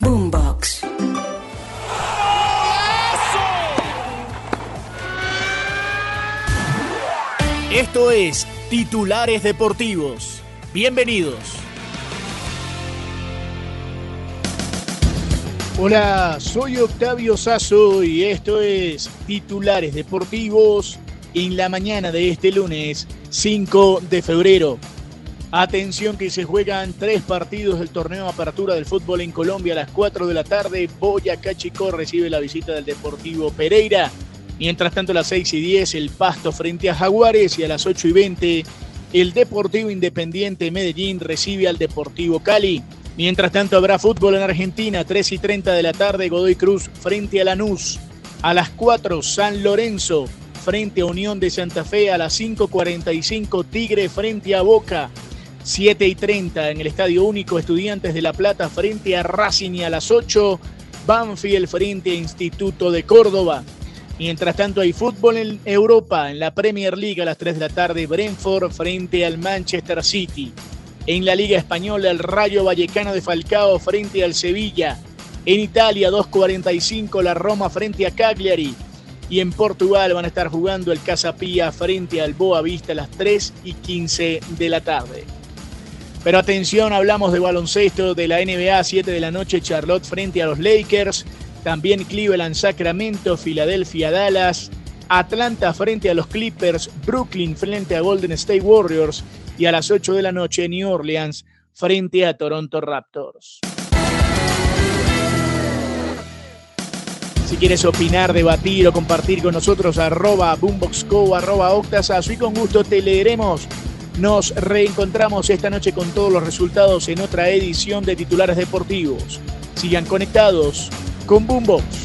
Boombox. Esto es Titulares Deportivos. Bienvenidos. Hola, soy Octavio Sazo y esto es Titulares Deportivos en la mañana de este lunes 5 de febrero. Atención que se juegan tres partidos del torneo Apertura del Fútbol en Colombia a las 4 de la tarde. Boyacá Chico recibe la visita del Deportivo Pereira. Mientras tanto a las 6 y 10 el Pasto frente a Jaguares y a las 8 y 20 el Deportivo Independiente Medellín recibe al Deportivo Cali. Mientras tanto habrá fútbol en Argentina, 3 y 30 de la tarde, Godoy Cruz frente a Lanús. A las 4, San Lorenzo frente a Unión de Santa Fe. A las 5.45, Tigre frente a Boca. 7 y 30 en el Estadio Único, Estudiantes de La Plata frente a Racing y a las 8, Banfield frente a Instituto de Córdoba. Mientras tanto hay fútbol en Europa, en la Premier League a las 3 de la tarde, Brentford frente al Manchester City. En la Liga Española, el Rayo Vallecano de Falcao frente al Sevilla. En Italia, 2.45, la Roma frente a Cagliari. Y en Portugal van a estar jugando el Casapía frente al Boa Vista a las 3 y 15 de la tarde. Pero atención, hablamos de baloncesto de la NBA, 7 de la noche, Charlotte frente a los Lakers. También Cleveland, Sacramento, Filadelfia, Dallas. Atlanta frente a los Clippers, Brooklyn frente a Golden State Warriors y a las 8 de la noche New Orleans frente a Toronto Raptors. Si quieres opinar, debatir o compartir con nosotros, arroba boomboxco, arroba octasazo y con gusto te leeremos. Nos reencontramos esta noche con todos los resultados en otra edición de Titulares Deportivos. Sigan conectados con Boombox.